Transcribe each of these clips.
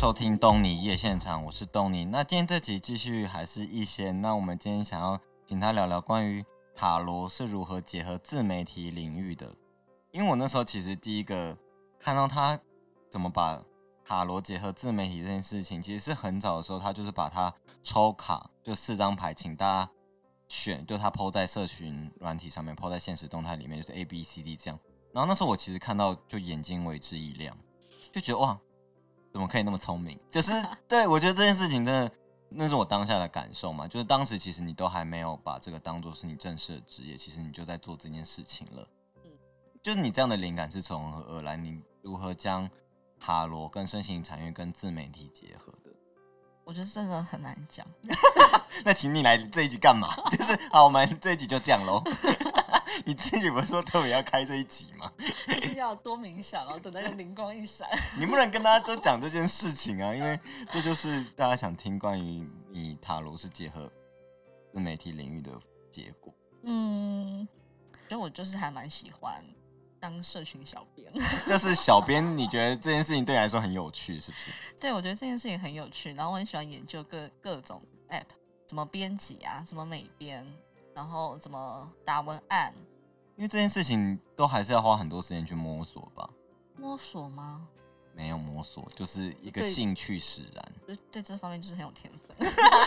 收听东尼夜现场，我是东尼。那今天这集继续还是一仙，那我们今天想要请他聊聊关于塔罗是如何结合自媒体领域的。因为我那时候其实第一个看到他怎么把塔罗结合自媒体这件事情，其实是很早的时候，他就是把它抽卡，就四张牌，请大家选，就他抛在社群软体上面，抛在现实动态里面，就是 A B C D 这样。然后那时候我其实看到就眼睛为之一亮，就觉得哇，怎么可以那么聪明？就是对我觉得这件事情真的，那是我当下的感受嘛。就是当时其实你都还没有把这个当做是你正式的职业，其实你就在做这件事情了。嗯，就是你这样的灵感是从何而来？你如何将塔罗跟身心产业跟自媒体结合的？我觉得这个很难讲。那请你来这一集干嘛？就是好，我们这一集就这样喽。你自己不是说特别要开这一集吗？要多冥想哦，等那个灵光一闪。你不能跟大家都讲这件事情啊，因为这就是大家想听关于你塔罗是结合自媒体领域的结果。嗯，所以我就是还蛮喜欢当社群小编。就是小编，你觉得这件事情对你来说很有趣，是不是？对，我觉得这件事情很有趣，然后我很喜欢研究各各种 app，怎么编辑啊，怎么美编。然后怎么打文案？因为这件事情都还是要花很多时间去摸索吧。摸索吗？没有摸索，就是一个兴趣使然。对对，这方面就是很有天分。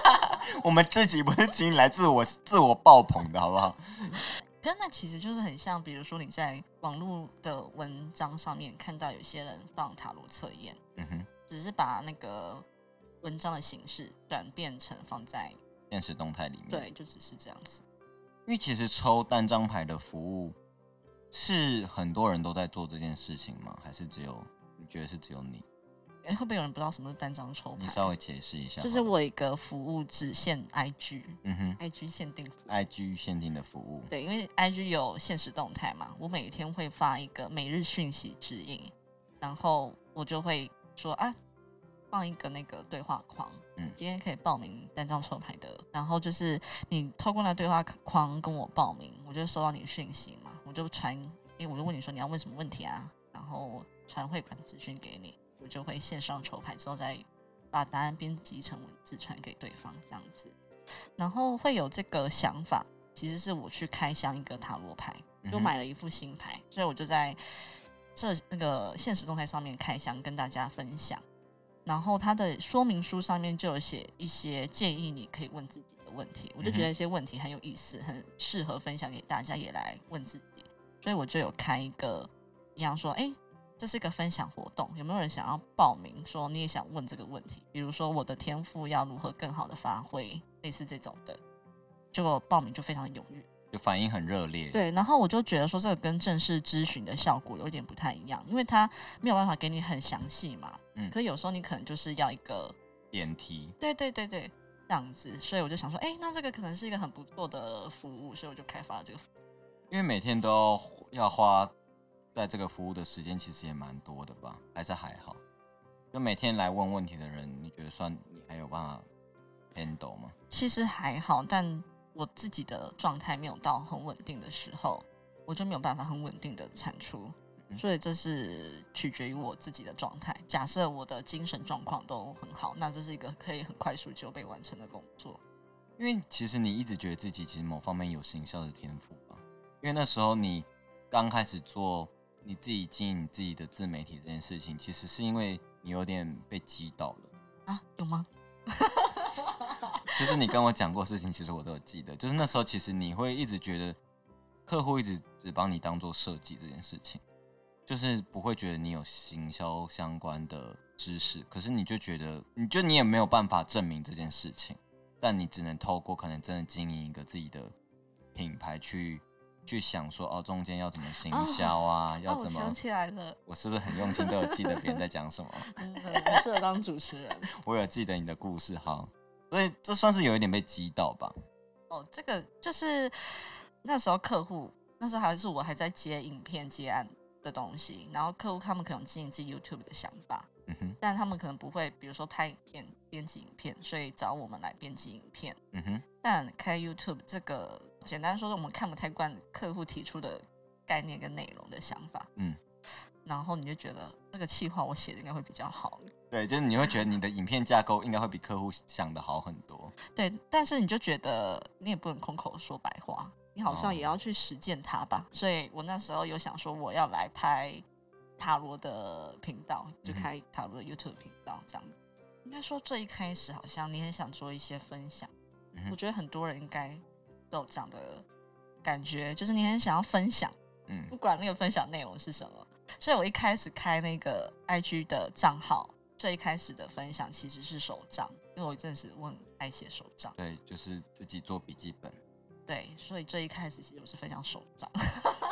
我们自己不是请你来自我自我爆棚的好不好？真的其实就是很像，比如说你在网络的文章上面看到有些人放塔罗测验，嗯哼，只是把那个文章的形式转变成放在现实动态里面。对，就只是这样子。因为其实抽单张牌的服务是很多人都在做这件事情吗？还是只有你觉得是只有你？哎，会不会有人不知道什么是单张抽牌？你稍微解释一下。就是我一个服务只限 IG，嗯哼，IG 限定，IG 限定的服务。对，因为 IG 有现实动态嘛，我每天会发一个每日讯息指引，然后我就会说啊。放一个那个对话框，嗯，今天可以报名单张抽牌的，然后就是你透过那对话框跟我报名，我就收到你的讯息嘛，我就传，因为我就问你说你要问什么问题啊，然后传汇款资讯给你，我就会线上抽牌之后再把答案编辑成文字传给对方这样子，然后会有这个想法，其实是我去开箱一个塔罗牌，就买了一副新牌，所以我就在这那个现实动态上面开箱跟大家分享。然后他的说明书上面就有写一些建议，你可以问自己的问题。我就觉得一些问题很有意思，很适合分享给大家，也来问自己。所以我就有开一个一样说，哎，这是一个分享活动，有没有人想要报名？说你也想问这个问题，比如说我的天赋要如何更好的发挥，类似这种的，结果报名就非常踊跃。就反应很热烈，对，然后我就觉得说这个跟正式咨询的效果有点不太一样，因为他没有办法给你很详细嘛，嗯，可有时候你可能就是要一个电梯，对对对对，这样子，所以我就想说，哎，那这个可能是一个很不错的服务，所以我就开发了这个服务。因为每天都要花在这个服务的时间，其实也蛮多的吧？还是还好？就每天来问问题的人，你觉得算你还有办法 handle 吗？其实还好，但。我自己的状态没有到很稳定的时候，我就没有办法很稳定的产出，所以这是取决于我自己的状态。假设我的精神状况都很好，那这是一个可以很快速就被完成的工作。因为其实你一直觉得自己其实某方面有行销的天赋吧？因为那时候你刚开始做你自己经营自己的自媒体这件事情，其实是因为你有点被击倒了啊？有吗？就是你跟我讲过事情，其实我都有记得。就是那时候，其实你会一直觉得客户一直只帮你当做设计这件事情，就是不会觉得你有行销相关的知识。可是你就觉得，你就你也没有办法证明这件事情，但你只能透过可能真的经营一个自己的品牌去去想说，哦，中间要怎么行销啊？要怎么？想起来了，我是不是很用心都有记得别人在讲什么？嗯，很适合当主持人。我有记得你的故事，好。所以这算是有一点被击到吧？哦，这个就是那时候客户，那时候还是我还在接影片接案的东西，然后客户他们可能经营自己 YouTube 的想法，嗯哼，但他们可能不会，比如说拍影片、编辑影片，所以找我们来编辑影片，嗯哼。但开 YouTube 这个，简单说，我们看不太惯客户提出的概念跟内容的想法，嗯。然后你就觉得那个气话我写的应该会比较好。对，就是你会觉得你的影片架构应该会比客户想的好很多。对，但是你就觉得你也不能空口说白话，你好像也要去实践它吧。所以我那时候有想说，我要来拍塔罗的频道，就开塔罗的 YouTube 频道这样子。应该说最一开始好像你很想做一些分享，我觉得很多人应该都有这样的感觉，就是你很想要分享，嗯，不管那个分享内容是什么。所以我一开始开那个 IG 的账号，最一开始的分享其实是手账，因为我真的是我很爱写手账，对，就是自己做笔记本，对，所以最一开始其实我是分享手账，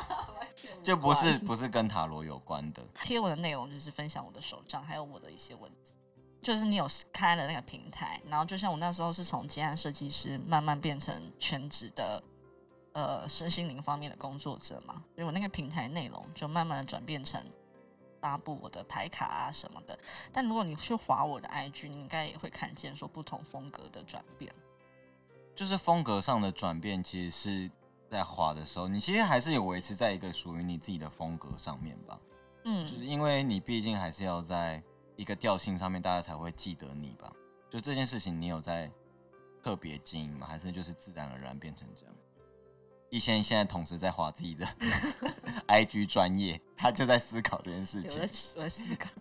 就不是不是跟塔罗有关的贴文的内容，就是分享我的手账，还有我的一些文字。就是你有开了那个平台，然后就像我那时候是从接案设计师慢慢变成全职的呃身心灵方面的工作者嘛，所以我那个平台内容就慢慢的转变成发布我的牌卡啊什么的。但如果你去划我的 IG，你应该也会看见说不同风格的转变。就是风格上的转变，其实是在滑的时候，你其实还是有维持在一个属于你自己的风格上面吧。嗯，就是因为你毕竟还是要在。一个调性上面，大家才会记得你吧？就这件事情，你有在特别经营吗？还是就是自然而然变成这样？一仙现在同时在划自己的 IG 专业，他就在思考这件事情。我在思考。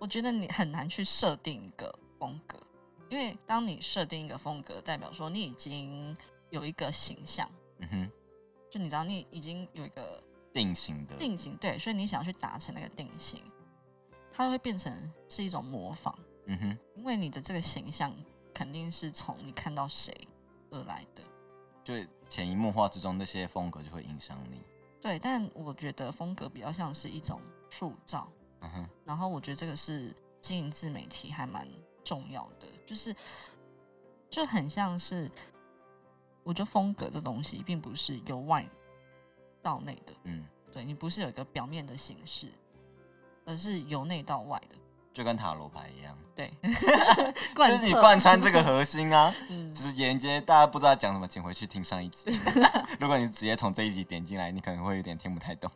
我觉得你很难去设定一个风格，因为当你设定一个风格，代表说你已经有一个形象。嗯哼。就你知道，你已经有一个定型的定型，对，所以你想要去达成那个定型。它会变成是一种模仿，嗯哼，因为你的这个形象肯定是从你看到谁而来的，就潜移默化之中，那些风格就会影响你。对，但我觉得风格比较像是一种塑造，嗯哼，然后我觉得这个是经营自媒体还蛮重要的，就是就很像是，我觉得风格的东西并不是由外到内的，嗯，对你不是有一个表面的形式。而是由内到外的，就跟塔罗牌一样。对，就是你贯穿这个核心啊，就是沿接。大家不知道讲什么，请回去听上一集。如果你直接从这一集点进来，你可能会有点听不太懂。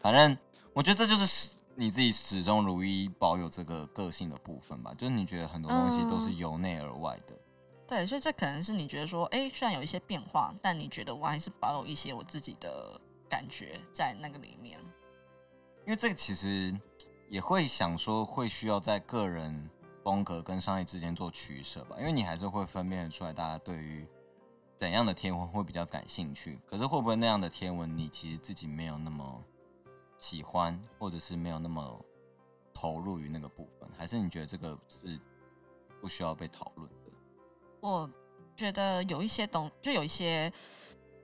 反正我觉得这就是你自己始终如一保有这个个性的部分吧。就是你觉得很多东西都是由内而外的。对，所以这可能是你觉得说，哎，虽然有一些变化，但你觉得我还是保有一些我自己的感觉在那个里面。因为这个其实。也会想说，会需要在个人风格跟商业之间做取舍吧，因为你还是会分辨得出来，大家对于怎样的天文会比较感兴趣。可是会不会那样的天文，你其实自己没有那么喜欢，或者是没有那么投入于那个部分？还是你觉得这个是不需要被讨论的？我觉得有一些东，就有一些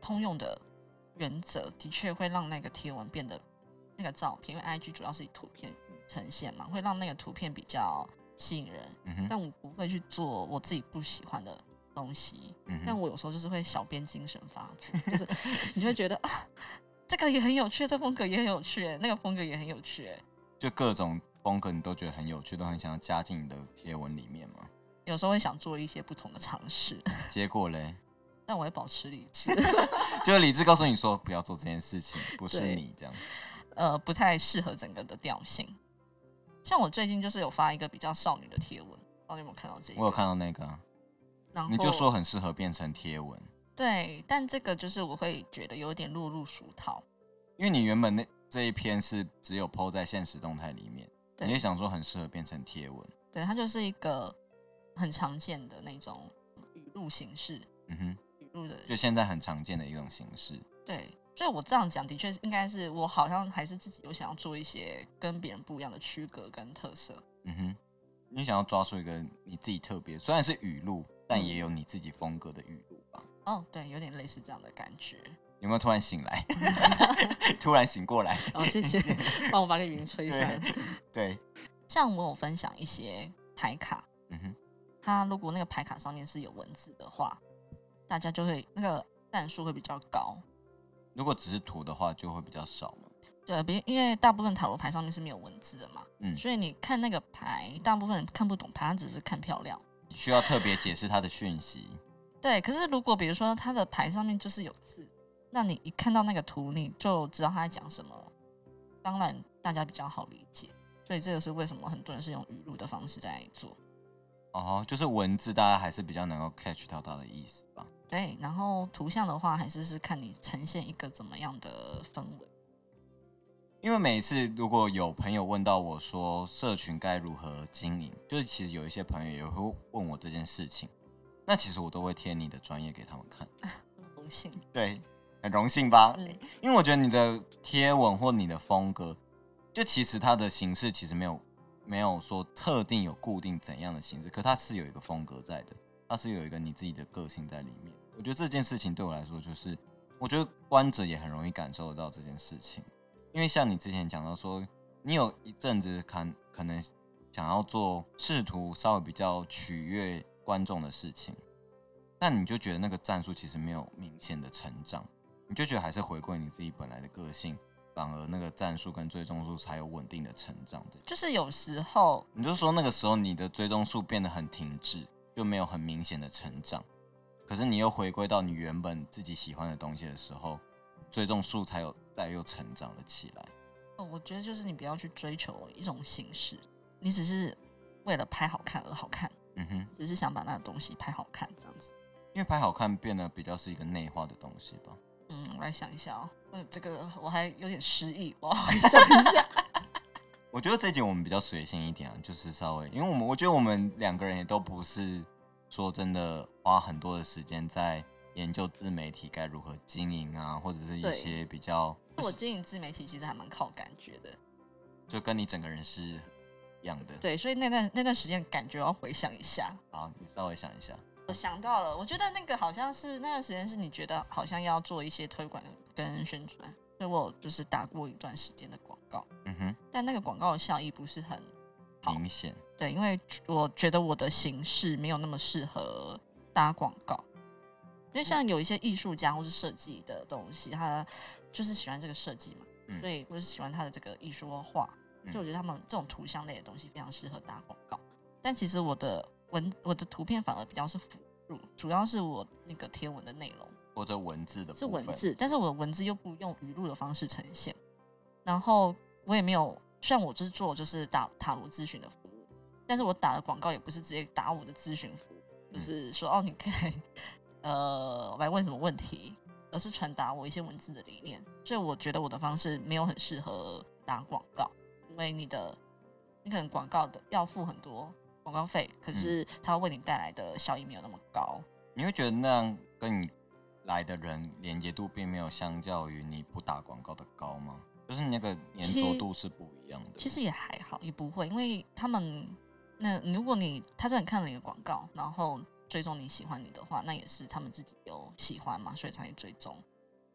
通用的原则，的确会让那个贴文变得那个照片，因为 IG 主要是以图片。呈现嘛，会让那个图片比较吸引人，但我不会去做我自己不喜欢的东西。但我有时候就是会小编精神发作，就是你就会觉得 啊，这个也很有趣，这风格也很有趣，那个风格也很有趣，就各种风格你都觉得很有趣，都很想要加进你的贴文里面嘛。有时候会想做一些不同的尝试，结果嘞？但我会保持理智，就是理智告诉你说不要做这件事情，不是你这样，呃，不太适合整个的调性。像我最近就是有发一个比较少女的贴文，不知道你有没有看到这个？我有看到那个，然后你就说很适合变成贴文。对，但这个就是我会觉得有点落入俗套，因为你原本那这一篇是只有 PO 在现实动态里面，你也想说很适合变成贴文。对，它就是一个很常见的那种语录形式，嗯哼，语录的，就现在很常见的一种形式。对。所以，我这样讲的确是应该是我好像还是自己有想要做一些跟别人不一样的区隔跟特色。嗯哼，你想要抓出一个你自己特别，虽然是语录，但也有你自己风格的语？哦，对，有点类似这样的感觉。有没有突然醒来？突然醒过来？哦，谢谢，帮我把个云吹散。对，像我有分享一些牌卡，嗯哼，它如果那个牌卡上面是有文字的话，大家就会那个弹数会比较高。如果只是图的话，就会比较少嘛。对，比因为大部分塔罗牌上面是没有文字的嘛，嗯，所以你看那个牌，大部分人看不懂牌，只是看漂亮，需要特别解释它的讯息。对，可是如果比如说它的牌上面就是有字，那你一看到那个图，你就知道他在讲什么，当然大家比较好理解，所以这个是为什么很多人是用语录的方式在做。哦，就是文字大家还是比较能够 catch 到它的意思吧。对，然后图像的话，还是是看你呈现一个怎么样的氛围。因为每次如果有朋友问到我说社群该如何经营，就是其实有一些朋友也会问我这件事情，那其实我都会贴你的专业给他们看。荣幸，对，很荣幸吧？嗯，因为我觉得你的贴文或你的风格，就其实它的形式其实没有没有说特定有固定怎样的形式，可它是有一个风格在的，它是有一个你自己的个性在里面。我觉得这件事情对我来说，就是我觉得观者也很容易感受得到这件事情。因为像你之前讲到说，你有一阵子看可能想要做试图稍微比较取悦观众的事情，那你就觉得那个战术其实没有明显的成长，你就觉得还是回归你自己本来的个性，反而那个战术跟追踪数才有稳定的成长。就是有时候，你就说那个时候你的追踪数变得很停滞，就没有很明显的成长，可是你又回归到你原本自己喜欢的东西的时候。追踪数才有再又成长了起来。哦，我觉得就是你不要去追求一种形式，你只是为了拍好看而好看。嗯哼，只是想把那个东西拍好看这样子。因为拍好看变得比较是一个内化的东西吧。嗯，我来想一下哦。嗯，这个我还有点失忆，我来想一下。我觉得这集我们比较随性一点啊，就是稍微，因为我们我觉得我们两个人也都不是说真的花很多的时间在。研究自媒体该如何经营啊，或者是一些比较……我经营自媒体其实还蛮靠感觉的，就跟你整个人是一样的。对，所以那段那段时间感觉要回想一下。好，你稍微想一下。我想到了，我觉得那个好像是那段时间是你觉得好像要做一些推广跟宣传，所以我就是打过一段时间的广告。嗯哼，但那个广告的效益不是很明显。对，因为我觉得我的形式没有那么适合打广告。因为像有一些艺术家或是设计的东西，他就是喜欢这个设计嘛，所以我是喜欢他的这个艺术画，所以我觉得他们这种图像类的东西非常适合打广告。但其实我的文我的图片反而比较是辅助，主要是我那个贴文的内容或者文字的是文字，但是我的文字又不用语录的方式呈现。然后我也没有，虽然我就是做就是打塔罗咨询的服务，但是我打的广告也不是直接打我的咨询服务，就是说哦，你可以。呃，来问什么问题，而是传达我一些文字的理念，所以我觉得我的方式没有很适合打广告，因为你的你可能广告的要付很多广告费，可是它为你带来的效益没有那么高。你会觉得那样跟你来的人连接度并没有相较于你不打广告的高吗？就是你那个粘着度是不一样的。其实也还好，也不会，因为他们那如果你他真的看了你的广告，然后。追踪你喜欢你的话，那也是他们自己有喜欢嘛，所以才会追踪。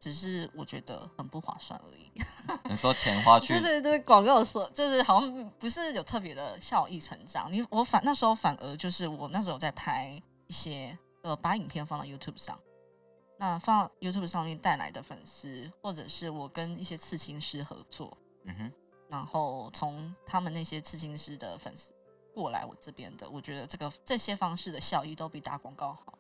只是我觉得很不划算而已。你说钱花去？对对对，广告说就是好像不是有特别的效益成长。你我反那时候反而就是我那时候在拍一些呃，把影片放到 YouTube 上，那放 YouTube 上面带来的粉丝，或者是我跟一些刺青师合作，嗯哼，然后从他们那些刺青师的粉丝。过来我这边的，我觉得这个这些方式的效益都比打广告好。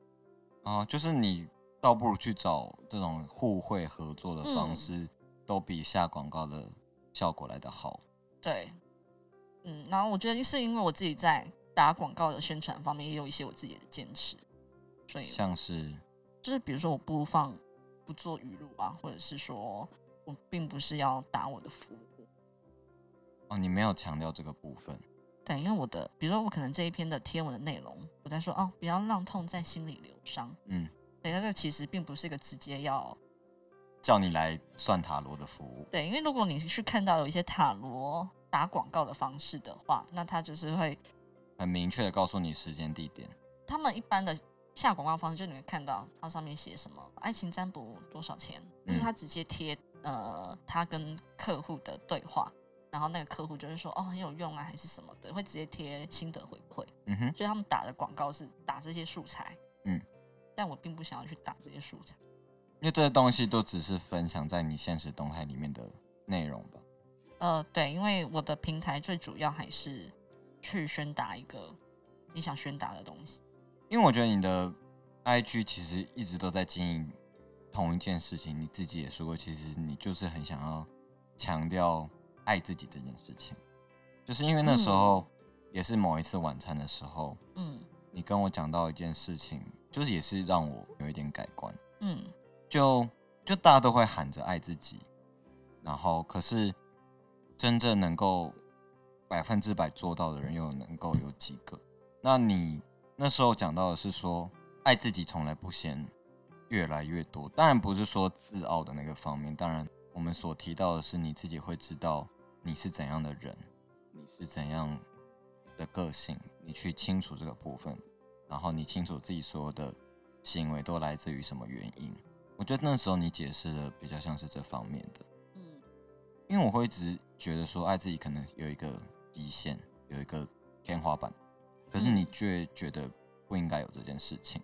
啊，就是你倒不如去找这种互惠合作的方式，都比下广告的效果来得好。对，嗯，然后我觉得是因为我自己在打广告的宣传方面也有一些我自己的坚持，所以像是就是比如说我不放不做语录啊，或者是说我并不是要打我的服务。哦，你没有强调这个部分。对，因为我的，比如说我可能这一篇的贴文的内容，我在说哦，不要让痛在心里流伤。嗯，对，那这其实并不是一个直接要叫你来算塔罗的服务。对，因为如果你去看到有一些塔罗打广告的方式的话，那他就是会很明确的告诉你时间地点。他们一般的下广告方式，就你会看到它上面写什么爱情占卜多少钱，就是他直接贴呃他跟客户的对话。然后那个客户就是说哦很有用啊还是什么的，会直接贴心得回馈。嗯哼，所以他们打的广告是打这些素材。嗯，但我并不想要去打这些素材，因为这些东西都只是分享在你现实动态里面的内容吧。呃，对，因为我的平台最主要还是去宣达一个你想宣达的东西。因为我觉得你的 IG 其实一直都在经营同一件事情，你自己也说过，其实你就是很想要强调。爱自己这件事情，就是因为那时候也是某一次晚餐的时候，嗯，你跟我讲到一件事情，就是也是让我有一点改观，嗯，就就大家都会喊着爱自己，然后可是真正能够百分之百做到的人又能够有几个？那你那时候讲到的是说，爱自己从来不嫌越来越多，当然不是说自傲的那个方面，当然。我们所提到的是你自己会知道你是怎样的人，你是怎样的个性，你去清楚这个部分，然后你清楚自己所有的行为都来自于什么原因。我觉得那时候你解释的比较像是这方面的，嗯，因为我会一直觉得说爱自己可能有一个极限，有一个天花板，可是你却觉得不应该有这件事情。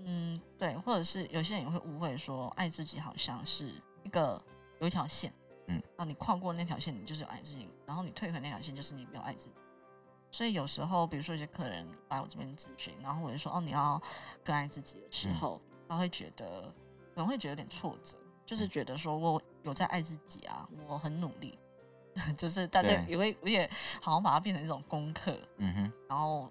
嗯，对，或者是有些人也会误会说爱自己好像是。一个有一条线，嗯，那你跨过那条线，你就是有爱自己；然后你退回那条线，就是你没有爱自己。所以有时候，比如说一些客人来我这边咨询，然后我就说：“哦，你要更爱自己的时候，他会觉得可能会觉得有点挫折，就是觉得说我有在爱自己啊，我很努力，就是大家也会，我也好像把它变成一种功课，嗯哼，然后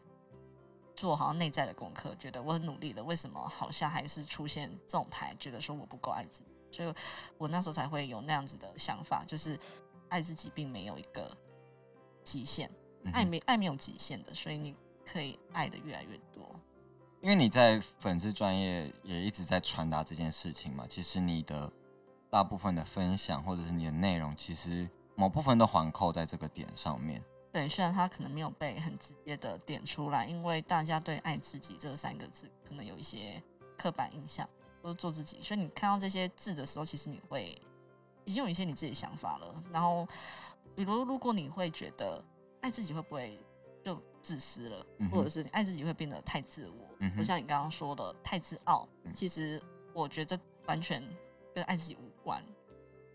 做好像内在的功课，觉得我很努力了，为什么好像还是出现这种牌，觉得说我不够爱自己。”所以，我那时候才会有那样子的想法，就是爱自己并没有一个极限，爱没爱没有极限的，所以你可以爱的越来越多。因为你在粉丝专业也一直在传达这件事情嘛，其实你的大部分的分享或者是你的内容，其实某部分都环扣在这个点上面。对，虽然他可能没有被很直接的点出来，因为大家对“爱自己”这三个字可能有一些刻板印象。都做自己，所以你看到这些字的时候，其实你会已经有一些你自己的想法了。然后，比如如果你会觉得爱自己会不会就自私了，或者是爱自己会变得太自我，不像你刚刚说的太自傲。其实我觉得完全跟爱自己无关。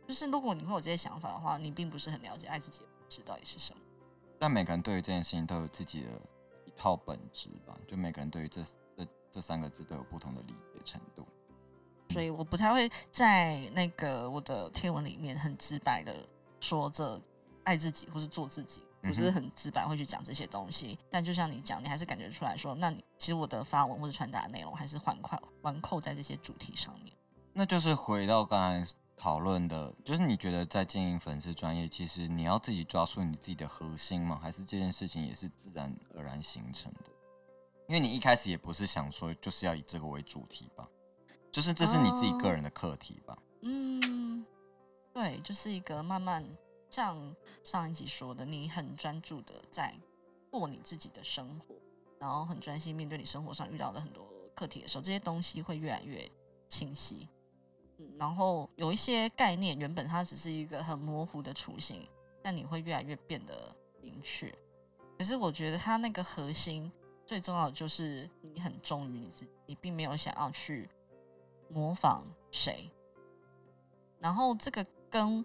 就是如果你会有这些想法的话，你并不是很了解爱自己到底是什么。但每个人对于这件事情都有自己的一套本质吧？就每个人对于这这这三个字都有不同的理解程度。所以我不太会在那个我的贴文里面很直白的说这爱自己或是做自己，不是很直白会去讲这些东西。但就像你讲，你还是感觉出来说，那你其实我的发文或者传达的内容还是环扣环扣在这些主题上面。那就是回到刚才讨论的，就是你觉得在经营粉丝专业，其实你要自己抓住你自己的核心吗？还是这件事情也是自然而然形成的？因为你一开始也不是想说就是要以这个为主题吧？就是这是你自己个人的课题吧？嗯，对，就是一个慢慢像上一集说的，你很专注的在过你自己的生活，然后很专心面对你生活上遇到的很多课题的时候，这些东西会越来越清晰。嗯，然后有一些概念原本它只是一个很模糊的雏形，但你会越来越变得明确。可是我觉得它那个核心最重要的就是你很忠于你自己，你并没有想要去。模仿谁？然后这个跟，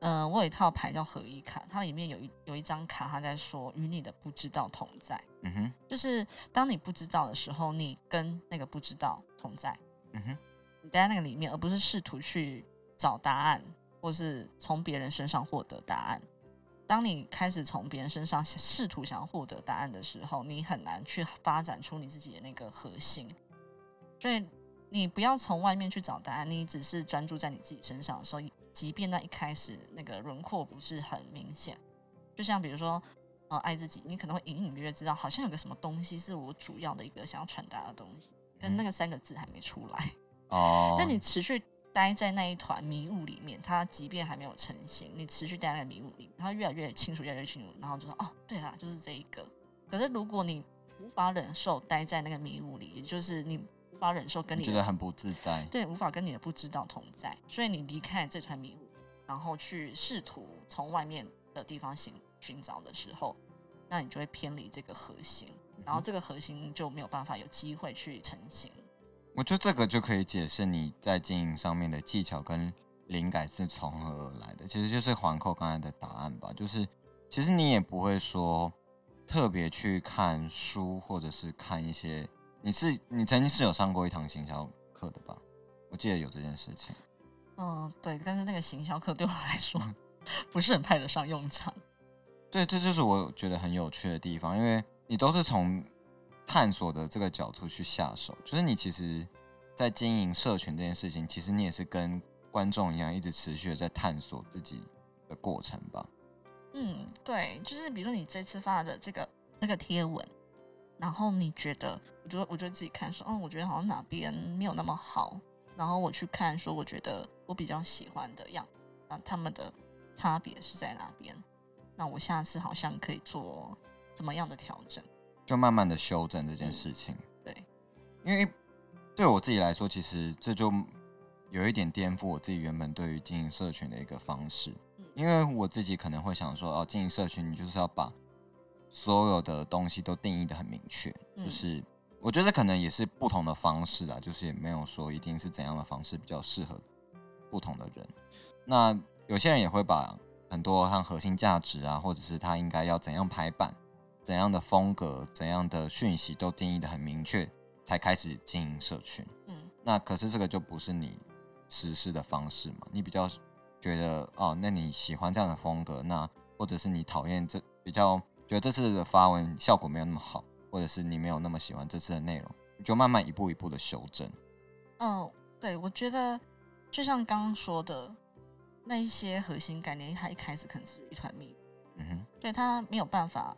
嗯，我有一套牌叫合一卡，它里面有一有一张卡，它在说与你的不知道同在。嗯哼，就是当你不知道的时候，你跟那个不知道同在。嗯哼，你待在那个里面，而不是试图去找答案，或是从别人身上获得答案。当你开始从别人身上试图想要获得答案的时候，你很难去发展出你自己的那个核心。所以。你不要从外面去找答案，你只是专注在你自己身上的时候，即便那一开始那个轮廓不是很明显，就像比如说，呃，爱自己，你可能会隐隐约约知道，好像有个什么东西是我主要的一个想要传达的东西，跟那个三个字还没出来 哦。但你持续待在那一团迷雾里面，它即便还没有成型，你持续待在迷雾里，它越来越清楚，越来越清楚，然后就说，哦，对啦，就是这一个。可是如果你无法忍受待在那个迷雾里，也就是你。无法忍受跟你觉得很不自在，对，无法跟你的不知道同在，所以你离开这团迷雾，然后去试图从外面的地方寻寻找的时候，那你就会偏离这个核心，然后这个核心就没有办法有机会去成型。我觉得这个就可以解释你在经营上面的技巧跟灵感是从何而来的，其实就是环扣刚才的答案吧，就是其实你也不会说特别去看书或者是看一些。你是你曾经是有上过一堂行销课的吧？我记得有这件事情。嗯，对，但是那个行销课对我来说 不是很派得上用场。对，这就是我觉得很有趣的地方，因为你都是从探索的这个角度去下手，就是你其实，在经营社群这件事情，其实你也是跟观众一样，一直持续的在探索自己的过程吧。嗯，对，就是比如说你这次发的这个这个贴文，然后你觉得，我觉得，我觉得自己看说，嗯，我觉得好像哪边没有那么好，然后我去看说，我觉得我比较喜欢的样子，那他们的差别是在哪边？那我下次好像可以做怎么样的调整？就慢慢的修正这件事情。对，因为对我自己来说，其实这就有一点颠覆我自己原本对于经营社群的一个方式。因为我自己可能会想说，哦，经营社群，你就是要把所有的东西都定义的很明确。就是我觉得可能也是不同的方式啊，就是也没有说一定是怎样的方式比较适合不同的人。那有些人也会把很多像核心价值啊，或者是他应该要怎样排版、怎样的风格、怎样的讯息都定义的很明确，才开始经营社群。嗯，那可是这个就不是你实施的方式嘛？你比较。觉得哦，那你喜欢这样的风格，那或者是你讨厌这比较觉得这次的发文效果没有那么好，或者是你没有那么喜欢这次的内容，你就慢慢一步一步的修正。嗯，对，我觉得就像刚刚说的那一些核心概念，它一开始可能是一团迷，嗯哼，对，它没有办法，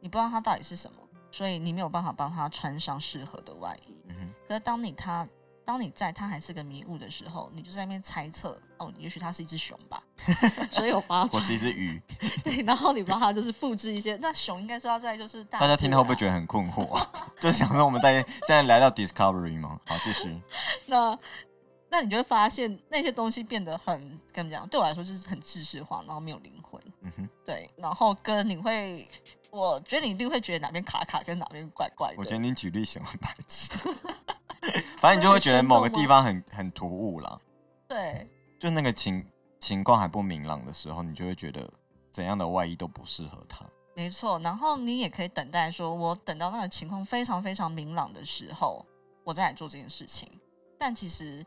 你不知道它到底是什么，所以你没有办法帮他穿上适合的外衣。嗯哼，可是当你他。当你在它还是个迷雾的时候，你就在那边猜测哦，也许它是一只熊吧。所以我把它，我是一只 鱼。对，然后你帮它就是布置一些，那熊应该是要在就是大家听到会不会觉得很困惑？就想说我们在现在来到 Discovery 吗？好，继续。那那你就会发现那些东西变得很跟你讲，对我来说就是很知识化，然后没有灵魂。嗯哼。对，然后跟你会，我觉得你一定会觉得哪边卡卡，跟哪边怪怪的。我觉得你举例型很白痴。反正你就会觉得某个地方很很突兀了，对，就那个情情况还不明朗的时候，你就会觉得怎样的外衣都不适合他。没错，然后你也可以等待，说我等到那个情况非常非常明朗的时候，我再来做这件事情。但其实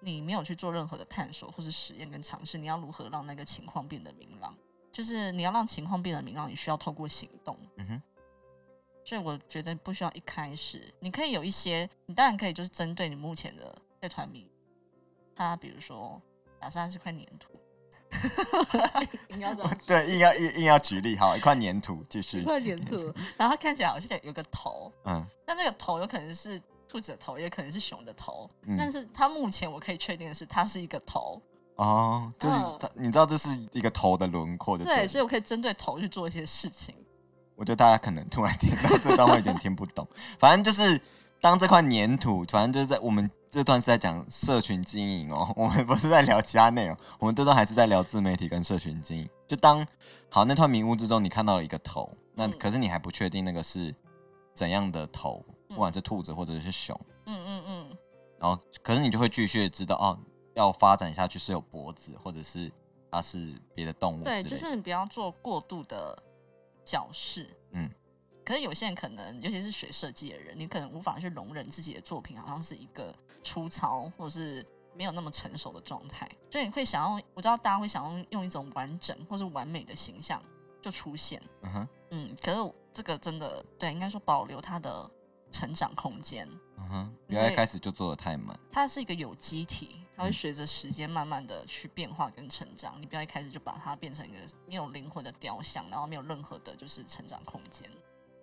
你没有去做任何的探索或是实验跟尝试，你要如何让那个情况变得明朗？就是你要让情况变得明朗，你需要透过行动。嗯哼。所以我觉得不需要一开始，你可以有一些，你当然可以就是针对你目前的这团迷，他比如说打三十块粘土，硬要 对，硬要硬硬要举例，好，一块粘土继续，一块粘土，然后它看起来好像有个头，嗯，那那个头有可能是兔子的头，也可能是熊的头，但是它目前我可以确定的是，它是一个头，哦，就是它，你知道这是一个头的轮廓，对，所以我可以针对头去做一些事情。我觉得大家可能突然听到这段会有点听不懂，反正就是当这块粘土，反正就是在我们这段是在讲社群经营哦，我们不是在聊其他内容，我们这段还是在聊自媒体跟社群经营。就当好那团迷雾之中，你看到了一个头，那可是你还不确定那个是怎样的头，不管是兔子或者是熊，嗯嗯嗯，然后可是你就会继续知道哦，要发展下去是有脖子，或者是它是别的动物，对，就是你不要做过度的。角饰，嗯，可是有些人可能，尤其是学设计的人，你可能无法去容忍自己的作品好像是一个粗糙或者是没有那么成熟的状态，所以你会想要，我知道大家会想要用一种完整或是完美的形象就出现，嗯哼，嗯，可是这个真的对，应该说保留它的成长空间，嗯哼，不要一开始就做的太满，它是一个有机体。它会随着时间慢慢的去变化跟成长，你不要一开始就把它变成一个没有灵魂的雕像，然后没有任何的就是成长空间。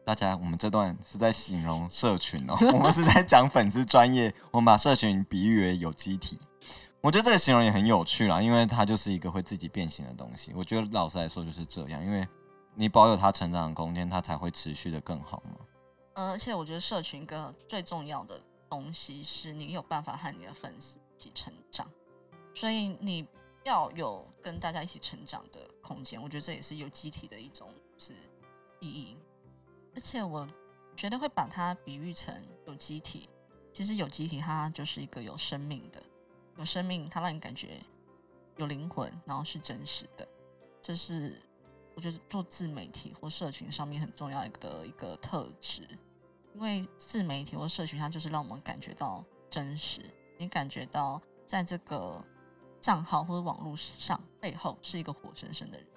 大家，我们这段是在形容社群哦，我们是在讲粉丝专业，我们把社群比喻为有机体。我觉得这个形容也很有趣啦，因为它就是一个会自己变形的东西。我觉得老实来说就是这样，因为你保有它成长的空间，它才会持续的更好嘛。而且我觉得社群一个最重要的东西是你有办法和你的粉丝一。起成长，所以你要有跟大家一起成长的空间。我觉得这也是有机体的一种是意义。而且我觉得会把它比喻成有机体，其实有机体它就是一个有生命的，有生命，它让你感觉有灵魂，然后是真实的。这是我觉得做自媒体或社群上面很重要的一个特质，因为自媒体或社群它就是让我们感觉到真实。你感觉到，在这个账号或者网络上背后是一个活生生的人。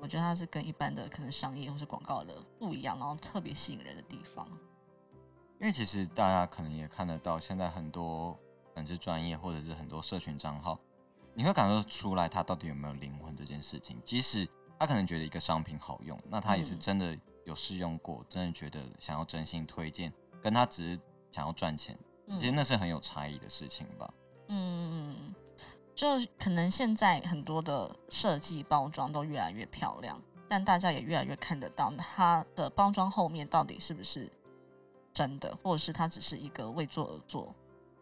我觉得他是跟一般的可能商业或是广告的不一样，然后特别吸引人的地方。因为其实大家可能也看得到，现在很多本质专业或者是很多社群账号，你会感受出来他到底有没有灵魂这件事情。即使他可能觉得一个商品好用，那他也是真的有试用过，真的觉得想要真心推荐，跟他只是想要赚钱，其实那是很有差异的事情吧。嗯。就可能现在很多的设计包装都越来越漂亮，但大家也越来越看得到它的包装后面到底是不是真的，或者是它只是一个为做而做、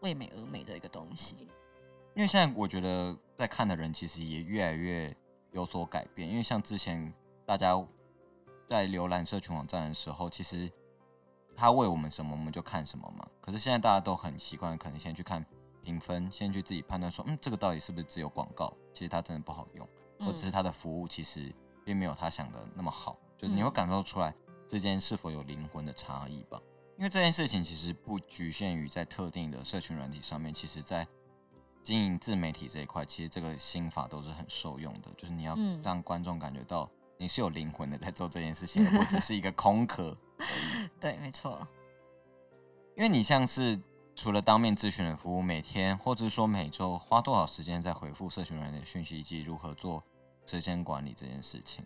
为美而美的一个东西。因为现在我觉得在看的人其实也越来越有所改变，因为像之前大家在浏览社群网站的时候，其实他为我们什么我们就看什么嘛。可是现在大家都很习惯，可能先去看。评分，先去自己判断说，嗯，这个到底是不是只有广告？其实它真的不好用，或者是它的服务其实并没有他想的那么好。就是你会感受出来之间是否有灵魂的差异吧？因为这件事情其实不局限于在特定的社群软体上面，其实在经营自媒体这一块，其实这个心法都是很受用的。就是你要让观众感觉到你是有灵魂的在做这件事情，不只是一个空壳。对，没错。因为你像是。除了当面咨询的服务，每天或者说每周花多少时间在回复社群软件讯息，以及如何做时间管理这件事情，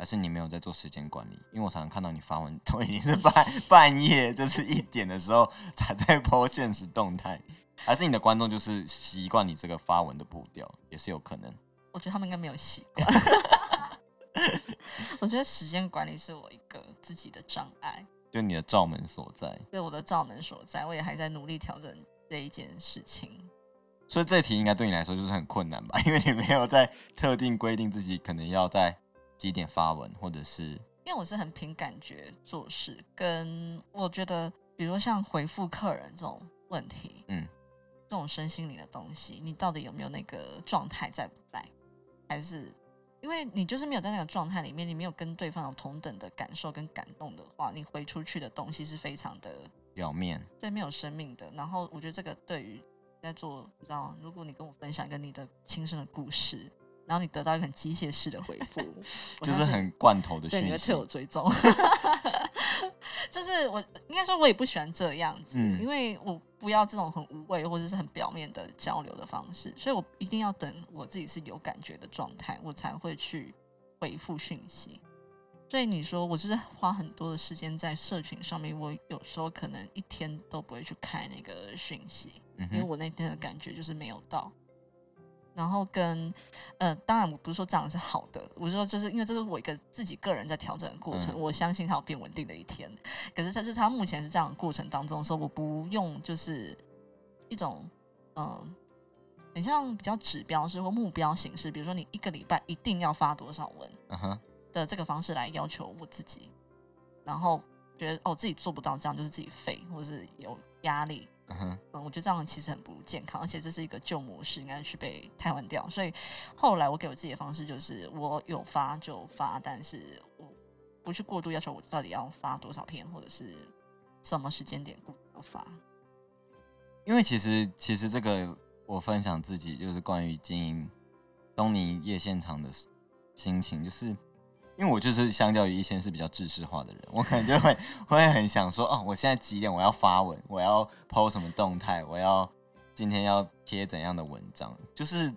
还是你没有在做时间管理？因为我常常看到你发文都已经是半 半夜，就是一点的时候才在播现实动态，还是你的观众就是习惯你这个发文的步调，也是有可能。我觉得他们应该没有习惯。我觉得时间管理是我一个自己的障碍。就你的罩门所在，对我的罩门所在，我也还在努力调整这一件事情。所以这题应该对你来说就是很困难吧？因为你没有在特定规定自己可能要在几点发文，或者是因为我是很凭感觉做事，跟我觉得，比如像回复客人这种问题，嗯，这种身心灵的东西，你到底有没有那个状态在不在，还是？因为你就是没有在那个状态里面，你没有跟对方有同等的感受跟感动的话，你回出去的东西是非常的表面，对，没有生命的。然后我觉得这个对于在做，你知道，如果你跟我分享一个你的亲身的故事。然后你得到一个很机械式的回复，就是很罐头的讯息，对，特有追踪。就是我应该说，我也不喜欢这样子，因为我不要这种很无谓或者是很表面的交流的方式，所以我一定要等我自己是有感觉的状态，我才会去回复讯息。所以你说我就是花很多的时间在社群上面，我有时候可能一天都不会去开那个讯息，因为我那天的感觉就是没有到。然后跟，呃，当然我不是说这样是好的，我是说就是因为这是我一个自己个人在调整的过程，我相信它有变稳定的一天。可是它是它目前是这样的过程当中，说我不用就是一种嗯，很像比较指标式或目标形式，比如说你一个礼拜一定要发多少文的这个方式来要求我自己，然后觉得哦自己做不到这样就是自己废或是有压力。嗯，我觉得这样其实很不健康，而且这是一个旧模式，应该去被替换掉。所以后来我给我自己的方式就是，我有发就发，但是我不去过度要求我到底要发多少篇，或者是什么时间点要发。因为其实其实这个我分享自己就是关于经营东尼夜现场的心情，就是。因为我就是相较于一些是比较知识化的人，我可能就会会很想说，哦，我现在几点我要发文，我要 PO 什么动态，我要今天要贴怎样的文章，就是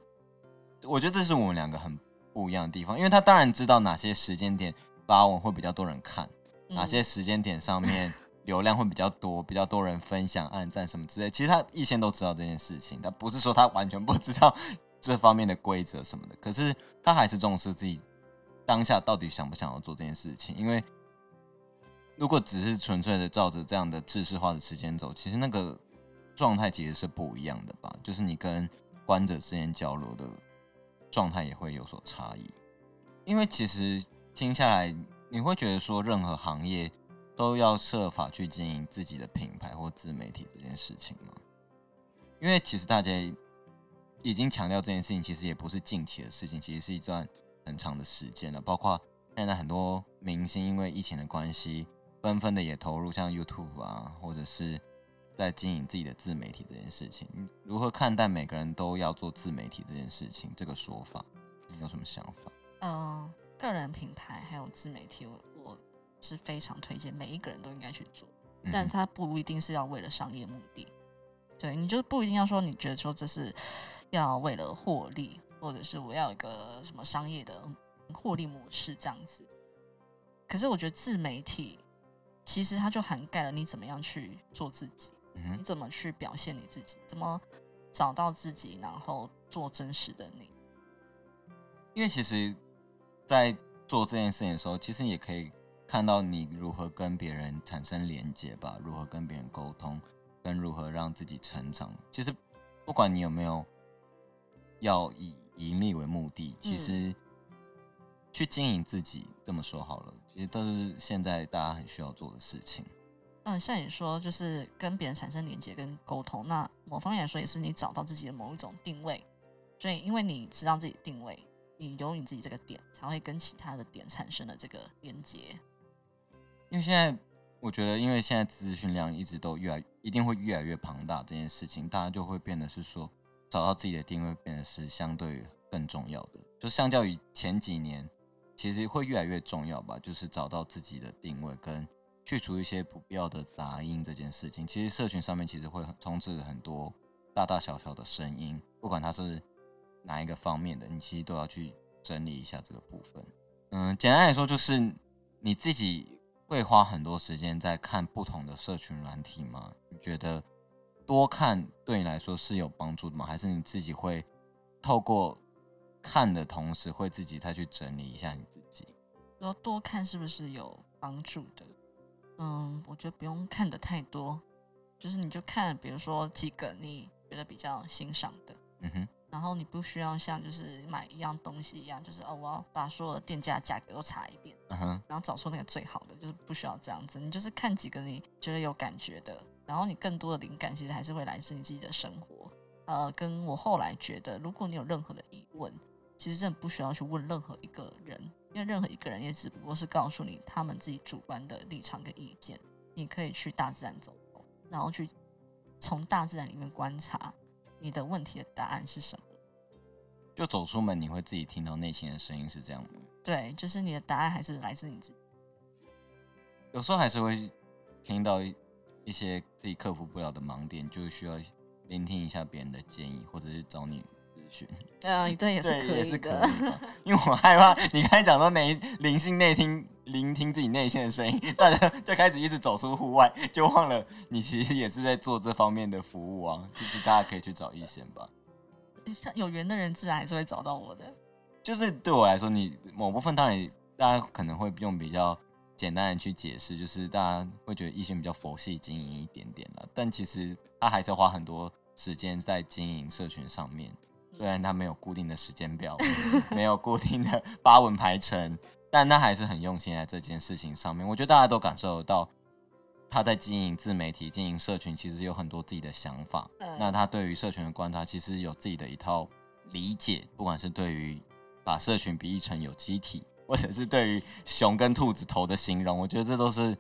我觉得这是我们两个很不一样的地方，因为他当然知道哪些时间点发文会比较多人看，哪些时间点上面流量会比较多，比较多人分享、按赞什么之类，其实他一先都知道这件事情，他不是说他完全不知道这方面的规则什么的，可是他还是重视自己。当下到底想不想要做这件事情？因为如果只是纯粹的照着这样的知识化的时间走，其实那个状态其实是不一样的吧。就是你跟观者之间交流的状态也会有所差异。因为其实听下来，你会觉得说，任何行业都要设法去经营自己的品牌或自媒体这件事情吗？因为其实大家已经强调这件事情，其实也不是近期的事情，其实是一段。很长的时间了，包括现在很多明星因为疫情的关系，纷纷的也投入像 YouTube 啊，或者是在经营自己的自媒体这件事情？如何看待每个人都要做自媒体这件事情？这个说法，你有什么想法？嗯，个人品牌还有自媒体，我我是非常推荐每一个人都应该去做，但他不一定是要为了商业目的。对，你就不一定要说你觉得说这是要为了获利，或者是我要一个什么商业的获利模式这样子。可是我觉得自媒体其实它就涵盖了你怎么样去做自己，你怎么去表现你自己，怎么找到自己，然后做真实的你。因为其实，在做这件事情的时候，其实也可以看到你如何跟别人产生连接吧，如何跟别人沟通。跟如何让自己成长，其实不管你有没有要以盈利为目的，其实去经营自己，这么说好了，其实都是现在大家很需要做的事情。嗯，像你说，就是跟别人产生连接跟沟通，那某方面来说，也是你找到自己的某一种定位。所以，因为你知道自己定位，你有你自己这个点，才会跟其他的点产生了这个连接。因为现在。我觉得，因为现在资讯量一直都越来，一定会越来越庞大，这件事情，大家就会变得是说，找到自己的定位变得是相对更重要的。就相较于前几年，其实会越来越重要吧。就是找到自己的定位，跟去除一些不必要的杂音这件事情。其实社群上面其实会充斥很多大大小小的声音，不管它是哪一个方面的，你其实都要去整理一下这个部分。嗯，简单来说，就是你自己。会花很多时间在看不同的社群软体吗？你觉得多看对你来说是有帮助的吗？还是你自己会透过看的同时，会自己再去整理一下你自己？说多看是不是有帮助的？嗯，我觉得不用看的太多，就是你就看，比如说几个你觉得比较欣赏的，嗯哼。然后你不需要像就是买一样东西一样，就是哦，我要把所有的店家价格都查一遍，然后找出那个最好的，就是不需要这样子。你就是看几个你觉得有感觉的，然后你更多的灵感其实还是会来自你自己的生活。呃，跟我后来觉得，如果你有任何的疑问，其实真的不需要去问任何一个人，因为任何一个人也只不过是告诉你他们自己主观的立场跟意见。你可以去大自然走走，然后去从大自然里面观察。你的问题的答案是什么？就走出门，你会自己听到内心的声音，是这样吗？对，就是你的答案还是来自你自己。有时候还是会听到一些自己克服不了的盲点，就需要聆听一下别人的建议，或者是找你咨询。嗯，对，也是可以的。因为我害怕你刚才讲说内灵性内听，聆听自己内心的声音，大家就开始一直走出户外，就忘了你其实也是在做这方面的服务啊。就是大家可以去找一贤吧。有缘的人自然还是会找到我的。就是对我来说，你某部分当然大家可能会用比较简单的去解释，就是大家会觉得一贤比较佛系经营一点点了，但其实他还是花很多时间在经营社群上面。虽然他没有固定的时间表，没有固定的发文排程，但他还是很用心在这件事情上面。我觉得大家都感受得到，他在经营自媒体、经营社群，其实有很多自己的想法。那他对于社群的观察，其实有自己的一套理解。不管是对于把社群比喻成有机体，或者是对于熊跟兔子头的形容，我觉得这都是，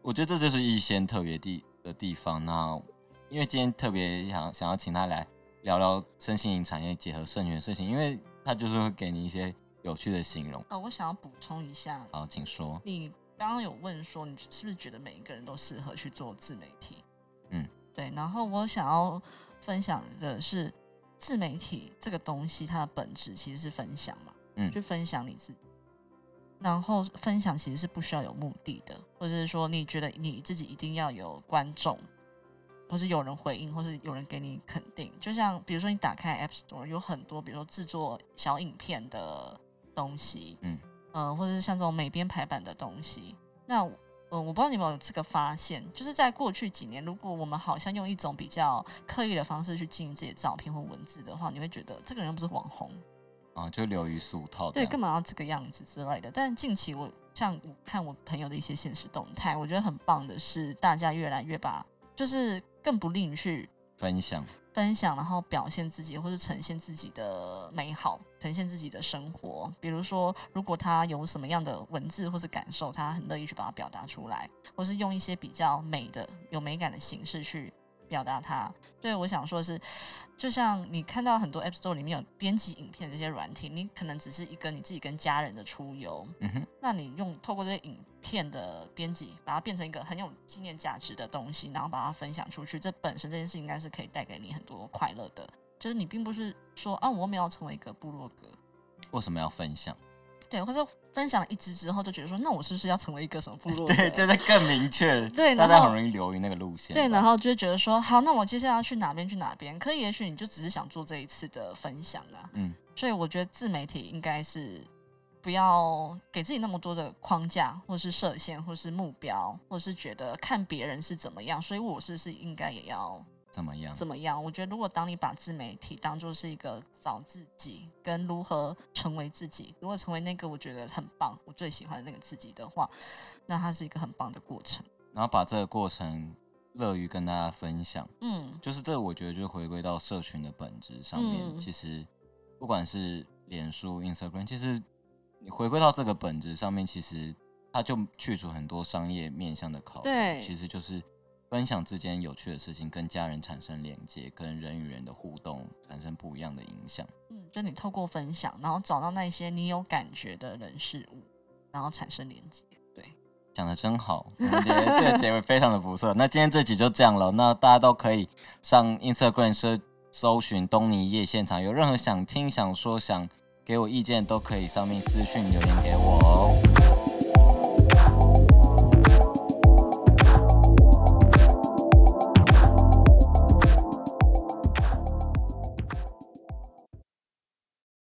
我觉得这就是一些特别地的地方。那因为今天特别想想要请他来。聊聊身心灵产业结合社群的事情，因为他就是会给你一些有趣的形容。呃，我想要补充一下。好，请说。你刚刚有问说，你是不是觉得每一个人都适合去做自媒体？嗯，对。然后我想要分享的是，自媒体这个东西，它的本质其实是分享嘛。嗯，去分享你自己。然后分享其实是不需要有目的的，或者是说你觉得你自己一定要有观众。或是有人回应，或是有人给你肯定，就像比如说你打开 App Store，有很多比如说制作小影片的东西，嗯，呃，或者是像这种美编排版的东西。那呃，我不知道你有没有这个发现，就是在过去几年，如果我们好像用一种比较刻意的方式去经营自己的照片或文字的话，你会觉得这个人又不是网红啊，就流于俗套，对，干嘛要这个样子之类的。但近期我像我看我朋友的一些现实动态，我觉得很棒的是，大家越来越把就是。更不利于去分享、分享，然后表现自己，或者呈现自己的美好，呈现自己的生活。比如说，如果他有什么样的文字或者感受，他很乐意去把它表达出来，或是用一些比较美的、有美感的形式去表达它。所以我想说的是，就像你看到很多 App Store 里面有编辑影片这些软体，你可能只是一个你自己跟家人的出游，嗯哼，那你用透过这些影片的编辑，把它变成一个很有纪念价值的东西，然后把它分享出去，这本身这件事应该是可以带给你很多快乐的。就是你并不是说啊，我们要成为一个部落格，为什么要分享？对，或者分享一支之后，就觉得说，那我是不是要成为一个什么部落？对，就是更明确。对，大家很容易流于那个路线。对，然后就觉得说，好，那我接下来要去哪边去哪边？可以，也许你就只是想做这一次的分享啊。嗯，所以我觉得自媒体应该是不要给自己那么多的框架，或是设限，或是目标，或是觉得看别人是怎么样，所以我是不是应该也要。怎么样？怎么样？我觉得，如果当你把自媒体当做是一个找自己跟如何成为自己，如果成为那个我觉得很棒、我最喜欢的那个自己的话，那它是一个很棒的过程。然后把这个过程乐于跟大家分享，嗯，就是这，我觉得就回归到社群的本质上面。其实不管是脸书、Instagram，其实你回归到这个本质上面，其实它就去除很多商业面向的考虑，对，其实就是。分享之间有趣的事情，跟家人产生连接，跟人与人的互动产生不一样的影响。嗯，就你透过分享，然后找到那些你有感觉的人事物，然后产生连接。对，讲的真好，我觉得这个结尾非常的不错。那今天这集就这样了，那大家都可以上 Instagram 搜搜寻东尼夜现场，有任何想听、想说、想给我意见，都可以上面私讯留言给我哦。